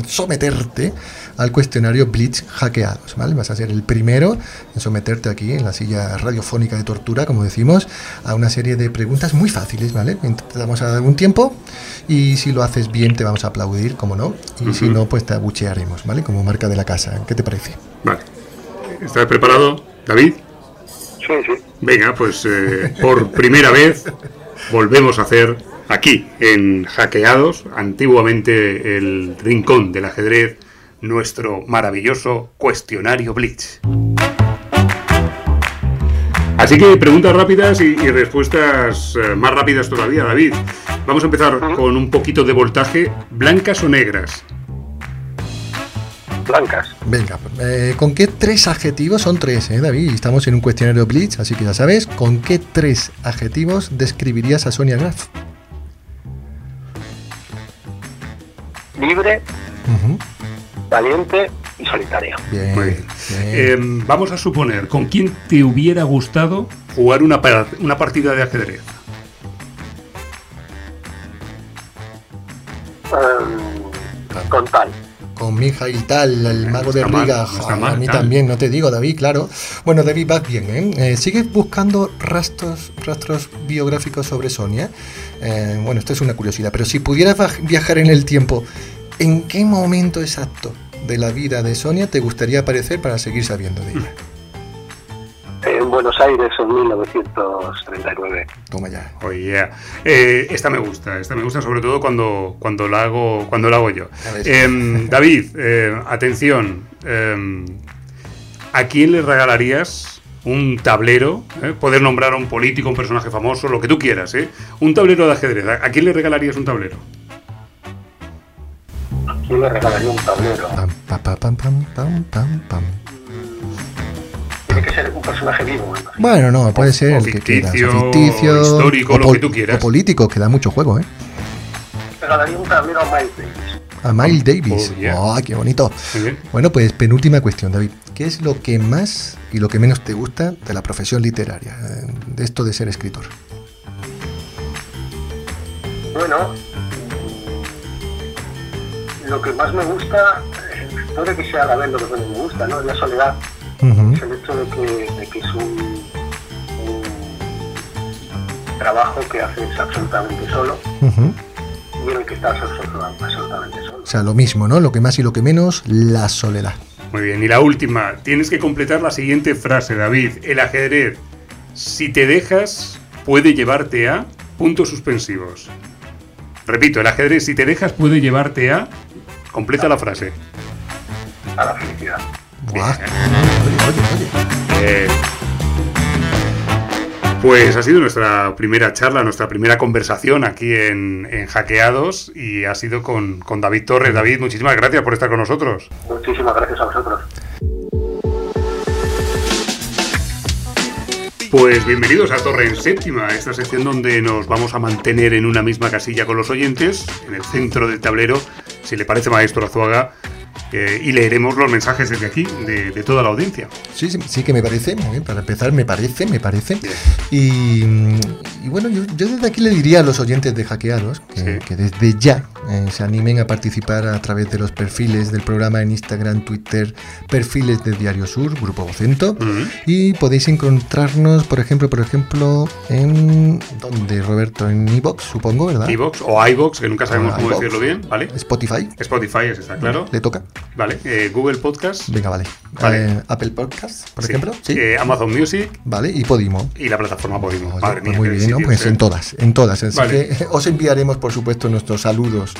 someterte al cuestionario Blitz hackeados, ¿vale? Vas a ser el primero en someterte aquí en la silla radiofónica de tortura, como decimos, a una serie de preguntas muy fáciles, ¿vale? Te damos a dar un tiempo y si lo haces bien te vamos a aplaudir, como no, y si no, pues te abuchearemos, ¿vale? Como marca de la casa. ¿Qué te parece? Vale. ¿Estás preparado, David? Sí, sí. Venga, pues eh, por primera vez volvemos a hacer aquí, en Hackeados, antiguamente el rincón del ajedrez, nuestro maravilloso cuestionario Blitz. Así que preguntas rápidas y, respuestas eh, más rápidas todavía, David. Vamos a empezar con un poquito de voltaje. ¿Blancas o negras? Blancas. Venga, eh, ¿con qué tres adjetivos? Son tres, ¿eh, David? Estamos en un cuestionario Blitz, así que ya sabes, ¿con qué tres adjetivos describirías a Sonia Graf? Libre, valiente y solitaria. Bien, em, vamos a suponer, ¿con quién te hubiera gustado jugar una, una partida de ajedrez? Um, con tal con mi hija y tal, el mago de Riga. a mí también, no te digo, David, claro. Bueno, David, vas bien, ¿eh? eh sigues buscando rastros, rastros biográficos sobre Sonia? Eh, bueno, esto es una curiosidad, pero si pudieras viajar en el tiempo, ¿En qué momento exacto de la vida de Sonia te gustaría aparecer para seguir sabiendo de ella? En Buenos Aires en 1939. Toma ya. Oye, eh, esta me gusta, esta me gusta sobre todo cuando, cuando la hago cuando la hago yo. Em, David, eh, atención, em, ¿a quién le regalarías un tablero? eh? Poder nombrar a un político, un personaje famoso, lo que tú quieras, ¿eh? Un tablero de ajedrez. ¿A a quién le regalarías un tablero? Yo le regalaría un tablero. Pam, pa, pa, pam, pam, pam, pam, pam. Tiene que ser un personaje vivo. ¿no? Bueno, no, puede ser o el que quieras. ficticio, O ficticio, histórico, o lo que tú quieras. O político, que da mucho juego, ¿eh? Regalaría un tablero a Miles Davis. A Miles Davis. Oh, yeah. ¡Oh, qué bonito! Muy bien. Bueno, pues penúltima cuestión, David. ¿Qué es lo que más y lo que menos te gusta de la profesión literaria, eh, de esto de ser escritor? Bueno, lo que más me gusta, eh, puede que sea a la vez lo que menos me gusta, ¿no? Es la soledad. Es el hecho de que, de que es un, un trabajo que haces absolutamente solo ujú. y en el que estás absoluta- absolutamente solo. O sea, lo mismo, ¿no? Lo que más y lo que menos, la soledad. Muy bien. Y la última, tienes que completar la siguiente frase, David. El ajedrez, si te dejas, puede llevarte a puntos suspensivos. Repito, el ajedrez, si te dejas, puede llevarte a... Completa la frase. A la felicidad. Buah. Oye, oye, oye. Eh, pues ha sido nuestra primera charla, nuestra primera conversación aquí en, en Hackeados y ha sido con, con David Torres. David, muchísimas gracias por estar con nosotros. Muchísimas gracias a vosotros. Pues bienvenidos a Torre en Séptima, esta sección donde nos vamos a mantener en una misma casilla con los oyentes, en el centro del tablero, si le parece maestro Azuaga, eh, y leeremos los mensajes desde aquí, de, de toda la audiencia. Sí, sí, sí que me parece, muy bien, para empezar, me parece, me parece. Y, y bueno, yo, yo desde aquí le diría a los oyentes de que, Sí. que desde ya eh, se animen a participar a través de los perfiles del programa en Instagram, Twitter, perfiles de Diario Sur, Grupo Vocento. Y podéis encontrarnos, por ejemplo, por ejemplo, en ¿dónde, Roberto? En iBox, supongo, ¿verdad? iVoox o iVoox, que nunca sabemos Ah, cómo decirlo bien, ¿vale? Spotify. Spotify, eso está claro. ¿Le toca? Vale, eh, Google Podcast, Venga, vale. Vale. Eh, Apple Podcast, por sí. ejemplo. Sí. Amazon Music Vale, y Podimo. y la plataforma Podimo. Madre pues muy bien, Pues en todas, en todas. Así Vale. que os enviaremos, por supuesto, nuestros saludos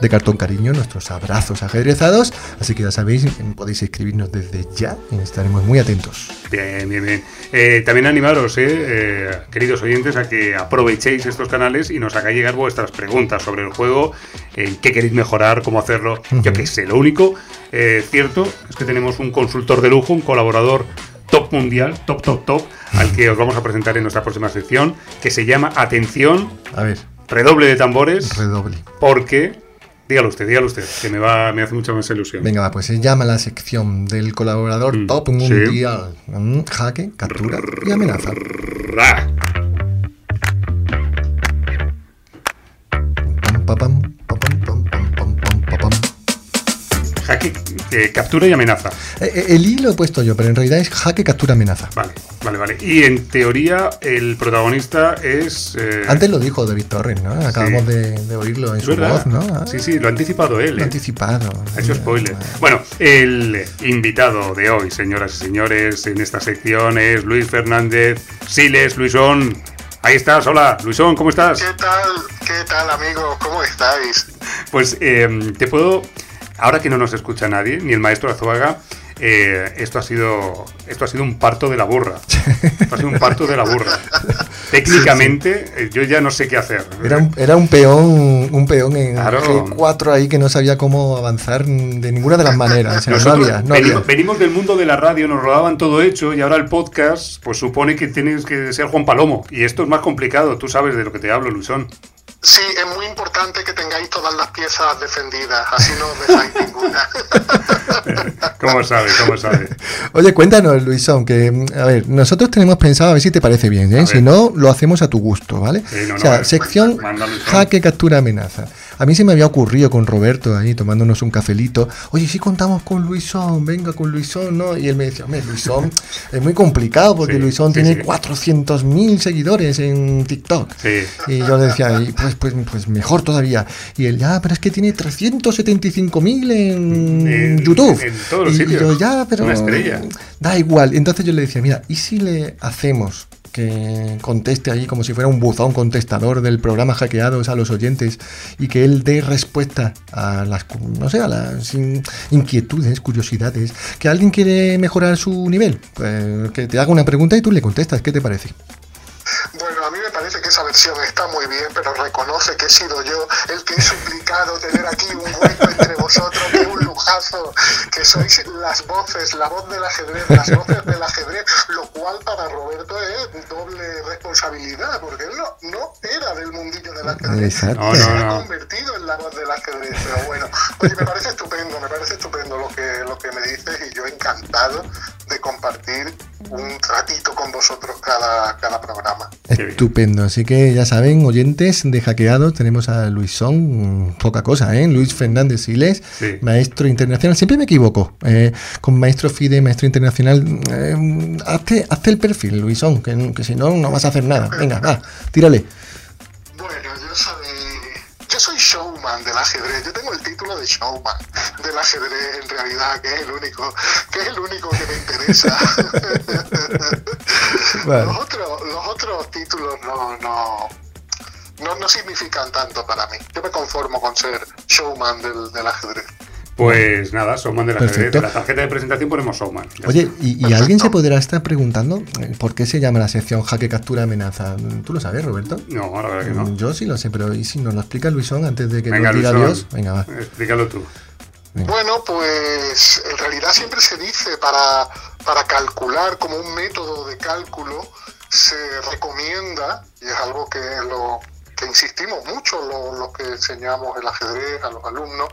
de cartón cariño, nuestros abrazos ajedrezados. Así que ya sabéis, podéis escribirnos desde ya y estaremos muy atentos. Bien, bien, bien. Eh, también animaros, eh, eh, queridos oyentes, a que aprovechéis estos canales y nos hagáis llegar vuestras preguntas sobre el juego, qué queréis mejorar, cómo hacerlo. Yo qué sé, lo único cierto es que tenemos un consultor de lujo, un colaborador top mundial, top, top, top, al que os vamos a presentar en nuestra próxima sección, que se llama Atención, A ver, redoble de tambores, redoble. porque... Dígalo usted, dígalo usted, que me, va, me hace mucha más ilusión. Venga, va, pues se llama la sección del colaborador Mm, top sí. mundial. Mm, Jaque, captura y amenaza. Ra. Pam, pa, pam, pa, pam, eh, captura y amenaza. Eh, eh, El I lo he puesto yo, pero en realidad es jaque, captura, amenaza. Vale, vale, vale. Y en teoría el protagonista es... eh, Antes lo dijo David Torres, ¿no? Acabamos de, de oírlo en su verdad. voz, ¿no? Ah, Sí, sí, lo ha anticipado él. lo ¿eh? anticipado. Ha hecho spoiler. Bueno, el invitado de hoy, señoras y señores, en esta sección es Luis Fernández Siles. Luisón, ahí estás. Hola, Luisón, ¿cómo estás? ¿Qué tal? ¿Qué tal amigos? ¿Cómo estáis? Pues eh, te puedo, ahora que no nos escucha nadie, ni el maestro Azuaga, eh, esto ha sido esto ha sido un parto de la burra. Esto ha sido un parto de la burra. Técnicamente, eh, yo ya no sé qué hacer. Era un, era un peón, un peón en Claro. G4 ahí que no sabía cómo avanzar de ninguna de las maneras. O sea, no Nosotros había, no venimos, había. venimos del mundo de la radio, nos rodaban todo hecho y ahora el podcast pues supone que tienes que ser Juan Palomo y esto es más complicado, tú sabes de lo que te hablo, Luisón. Sí, es muy importante que tengáis todas las piezas defendidas, así no os dejáis ninguna. ¿Cómo sabes? ¿Cómo sabes? Oye, cuéntanos, Luisón, que, a ver, nosotros tenemos pensado, a ver si te parece bien, ¿eh? Si no, lo hacemos a tu gusto, ¿vale? Sí, no, no, o sea, eh, sección Luisón. jaque, captura, amenaza. A mí se me había ocurrido con Roberto ahí tomándonos un cafelito. Oye, si contamos con Luisón, venga con Luisón, ¿no? Y él me decía, hombre, Luisón es muy complicado porque Sí, Luisón sí, tiene sí. 400.000 seguidores en TikTok. Sí. Y yo le decía, y pues, pues, pues mejor todavía. Y él, ya, pero es que tiene 375.000 en En- YouTube. en todos los y, sitios. y yo, ya, pero. Una estrella. Da igual. Entonces yo le decía, mira, ¿y si le hacemos que conteste ahí como si fuera un buzón contestador del programa hackeados a los oyentes y que él dé respuesta a las, no sé, a las in- inquietudes, curiosidades, que alguien quiere mejorar su nivel, Pues, que te haga una pregunta y tú le contestas, ¿qué te parece? Bueno, a mí parece que esa versión está muy bien, pero reconoce que he sido yo el que he suplicado tener aquí un hueco entre vosotros, que un lujazo, que sois las voces, la voz del ajedrez, las voces del ajedrez, lo cual para Roberto es doble responsabilidad, porque él no, no era del mundillo del ajedrez. No, se ha convertido en la voz del ajedrez, pero bueno, oye, me parece estupendo, me parece estupendo lo que, lo que me dices y yo encantado compartir un ratito con vosotros cada, cada programa. Estupendo, así que ya saben, oyentes de hackeados, tenemos a Luisón, poca cosa, ¿eh? Luis Fernández Siles, Sí. maestro internacional, siempre me equivoco, eh, con maestro FIDE, maestro internacional, eh, hazte, hazte el perfil, Luisón, que, que si no, no vas a hacer nada, venga, va, tírale. Bueno, yo soy, yo soy showman del ajedrez. Yo tengo el título de showman del ajedrez en realidad, que es el único, que es el único que me interesa. Vale. Los otros, los otros títulos no, no, no, no significan tanto para mí. Yo me conformo con ser showman del, del ajedrez. Pues nada, Showman de la ajedrez. Perfecto. En la tarjeta de presentación ponemos Showman. Ya Oye, y, alguien se podrá estar preguntando eh, por qué se llama la sección jaque, captura, amenaza. ¿Tú lo sabes, Roberto? No, la verdad que no. Mm, Yo sí lo sé, pero ¿y si nos lo explica Luisón antes de que Venga, nos diga Luisón, adiós? Venga, va. Explícalo tú. Bueno, pues en realidad siempre se dice para, para calcular como un método de cálculo se recomienda, y es algo que lo que insistimos mucho los los que enseñamos el ajedrez a los alumnos,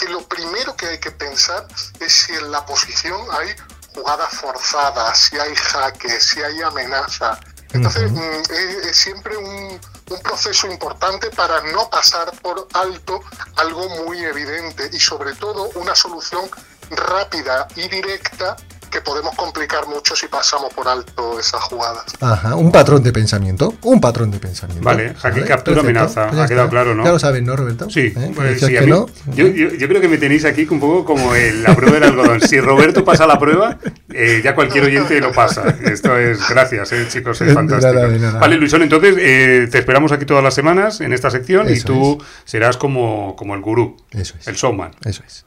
que lo primero que hay que pensar es si en la posición hay jugadas forzadas, si hay jaques, si hay amenaza. Entonces, mm, es, es siempre un, un proceso importante para no pasar por alto algo muy evidente y sobre todo una solución rápida y directa que podemos complicar mucho si pasamos por alto esas jugadas. Ajá, un patrón de pensamiento. Un patrón de pensamiento. Vale, jaque, captura, amenaza. Pues Ha quedado está. claro, ¿no? Ya lo sabes, ¿no, Roberto? Sí, ¿Eh? pues Decías sí, a que mí- no. yo, yo- yo creo que me tenéis aquí un poco como la prueba del algodón. Si Roberto pasa la prueba, eh, ya cualquier oyente lo pasa. Esto es, gracias, eh, chicos, es De fantástico. nada, de nada. Vale, Luisón, entonces eh, te esperamos aquí todas las semanas en esta sección y tú serás como, como el gurú, Eso es. el showman. Eso es.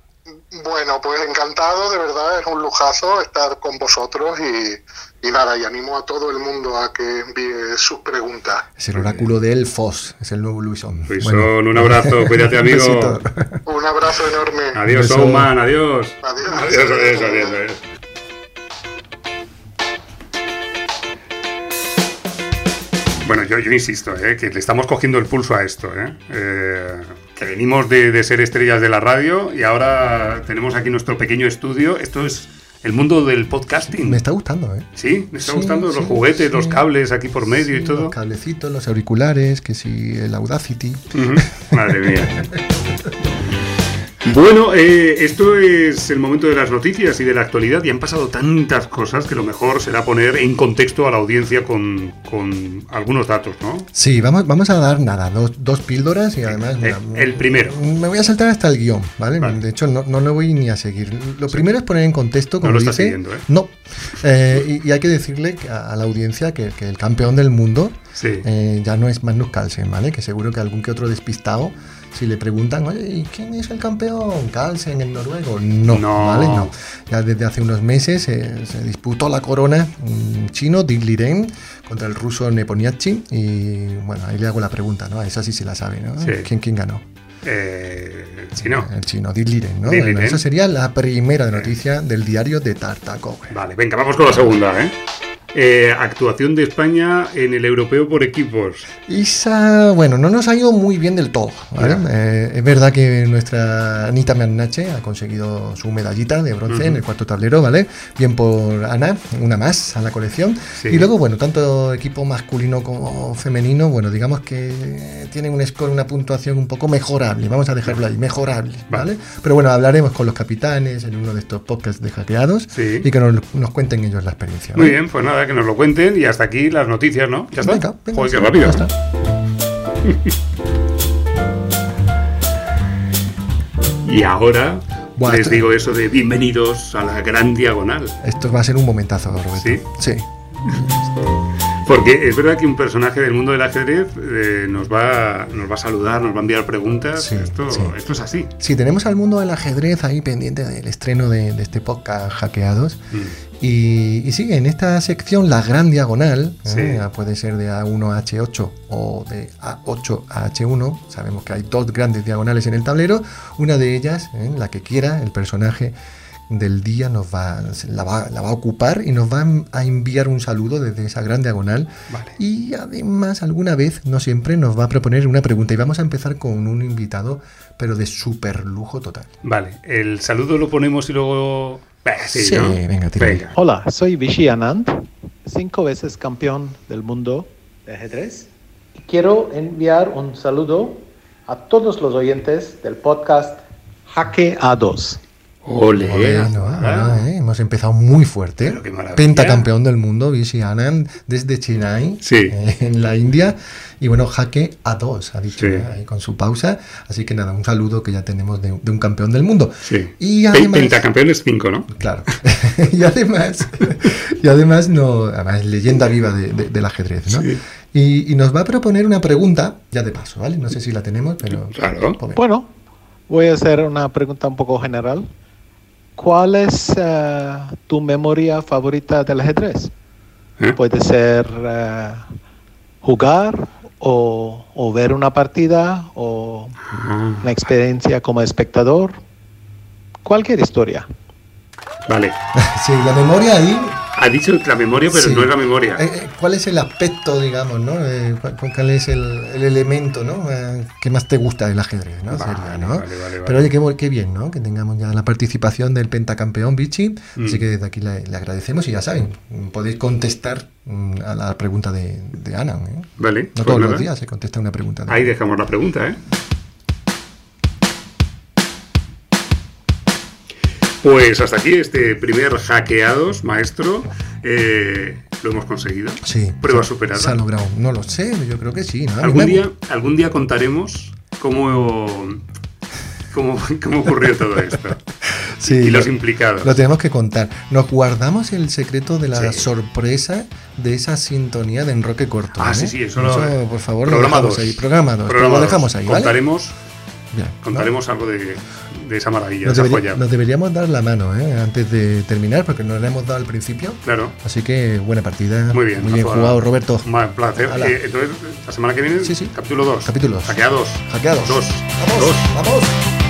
Bueno, pues encantado, de verdad, es un lujazo estar con vosotros y, y nada, y animo a todo el mundo a que envíe sus preguntas. Es el oráculo de Elfos. Es el nuevo Luisón. Luisón, Bueno. un abrazo, cuídate, amigo. Un abrazo enorme. Adiós, adiós. Adiós. Adiós, adiós, adiós, adiós. Bueno, yo, yo insisto, ¿eh? que le estamos cogiendo el pulso a esto. ¿eh? Eh, que venimos de, de ser estrellas de la radio y ahora tenemos aquí nuestro pequeño estudio. Esto es el mundo del podcasting. Me está gustando, ¿eh? Sí, me está Sí, gustando los juguetes, sí. los cables aquí por medio y todo. Los cablecitos, los auriculares, que si el Audacity. Madre mía. Bueno, eh, esto es el momento de las noticias y de la actualidad y han pasado tantas cosas que lo mejor será poner en contexto a la audiencia con, con algunos datos, ¿no? Sí, vamos, vamos a dar nada, dos, dos píldoras y además. Eh, el primero. Me voy a saltar hasta el guion, ¿vale? Vale. De hecho, no, no lo voy ni a seguir. Lo primero es poner en contexto, como lo estás dice. siguiendo, ¿eh? No. Eh, y, y hay que decirle a, la audiencia que, que el campeón del mundo Sí. eh, ya no es Magnus Carlsen, ¿vale? Que seguro que algún que otro despistado, si le preguntan, oye, ¿y quién es el campeón? ¿Carlsen, el noruego? No, No. ¿vale? No. Ya desde hace unos meses eh, se disputó la corona un chino, Dick Liren, contra el ruso Neponiachi. Y bueno, ahí le hago la pregunta, ¿no? A esa sí se la sabe, ¿no? Sí. ¿Quién, quién ganó? Eh, chino. El chino, Dick Liren, ¿no? Bueno, esa sería la primera noticia del diario de Tartakovia. Vale, venga, vamos con la segunda, ¿eh? Eh, actuación de España en el europeo por equipos. Isa, bueno, no nos ha ido muy bien del todo. ¿vale? Eh, es verdad que nuestra Anita Mernache ha conseguido su medallita de bronce en el cuarto tablero, ¿vale? Bien por Ana, una más a la colección. Sí. Y luego, bueno, tanto equipo masculino como femenino, bueno, digamos que tienen un score, una puntuación un poco mejorable, vamos a dejarlo ahí, mejorable, ¿vale? Pero bueno, hablaremos con los capitanes en uno de estos podcasts de hackeados Sí. y que nos, nos cuenten ellos la experiencia. Muy ¿vale? bien, pues nada, que nos lo cuenten y hasta aquí las noticias, ¿no? Ya está. Venga, venga, Joder, qué rápido. ya está. Y ahora les esto- digo eso de bienvenidos a la gran diagonal. Esto va a ser un momentazo, Roberto. ¿Sí? Sí. Porque es verdad que un personaje del mundo del ajedrez eh, nos, va, nos va a saludar, nos va a enviar preguntas. Sí, esto, sí. esto es así. Sí, tenemos al mundo del ajedrez ahí pendiente del estreno de, de este podcast Hackeados. Mm. Y, y sí, en esta sección, la gran diagonal, Sí. ¿eh? puede ser de A1 a H8 o de A8 a H1. Sabemos que hay dos grandes diagonales en el tablero. Una de ellas, ¿eh? la que quiera, el personaje del día nos va, la, va, la va a ocupar y nos va a enviar un saludo desde esa gran diagonal. Vale. Y además, alguna vez, no siempre, nos va a proponer una pregunta. Y vamos a empezar con un invitado, pero de súper lujo total. Vale, el saludo lo ponemos y luego... Eh, sí, Sí, ¿no? venga, tira. Venga. Hola, soy Vichy Anand, cinco veces campeón del mundo de ajedrez. Y quiero enviar un saludo a todos los oyentes del podcast Jaque A2. Ole. Ah, eh, hemos empezado muy fuerte. Pentacampeón del mundo, Vichy Anand, desde Chennai, Sí. eh, en la India. Y bueno, jaque a dos, ha dicho, Sí. ¿eh? ahí con su pausa. Así que nada, un saludo que ya tenemos de, de un campeón del mundo. Sí. Y además. Pentacampeón es 5, ¿no? Claro. y además, y además, no, además es leyenda viva de- de- del ajedrez, ¿no? Sí. Y, y nos va a proponer una pregunta, ya de paso, ¿vale? No sé si la tenemos, pero. Claro. pues. Bueno, voy a hacer una pregunta un poco general. ¿Cuál es eh, tu memoria favorita del ajedrez? ¿Eh? Puede ser eh, jugar o, o ver una partida o Ah, una experiencia como espectador. Cualquier historia. vale. sí, la memoria ahí. Ha dicho la memoria, pero Sí. no es la memoria. Eh, eh, ¿Cuál es el aspecto, digamos, ¿no? Eh, ¿cuál, es el, el elemento, ¿no? Eh, que más te gusta del ajedrez, ¿no? Vale, Sería, ¿no? vale, vale. Pero oye, qué, qué bien, ¿no? Que tengamos ya la participación del pentacampeón Vichy. Mm. Así que desde aquí le, le agradecemos y ya saben, podéis contestar mm, a la pregunta de, de Ana. Vale. No pues todos nada. los días se contesta una pregunta. de Ahí dejamos la pregunta, ¿eh? Pues hasta aquí este primer hackeados, maestro. Eh, lo hemos conseguido. Sí. Prueba superada. Se ha logrado. No lo sé, yo creo que sí. ¿no? Algún día, algún día contaremos cómo, cómo, cómo ocurrió todo esto. Sí, y los lo- implicados. Lo tenemos que contar. Nos guardamos el secreto de la Sí. sorpresa de esa sintonía de enroque corto. Ah, ¿eh? sí, sí, eso, lo- por favor, lo dejamos ahí. Programa lo dejamos ahí, ¿vale? Contaremos, Bien, ¿no? contaremos algo de, de esa maravilla, Nos, esa debería- joya. nos deberíamos dar la mano ¿eh? antes de terminar, porque nos la hemos dado al principio. Claro. Así que buena partida. Muy bien, Muy bien jugado, Roberto. Un placer. Eh, entonces, la semana que viene, Sí, sí. capítulo 2. Capítulo dos. Hackeados. Hackeados. Dos. Vamos, Dos. vamos.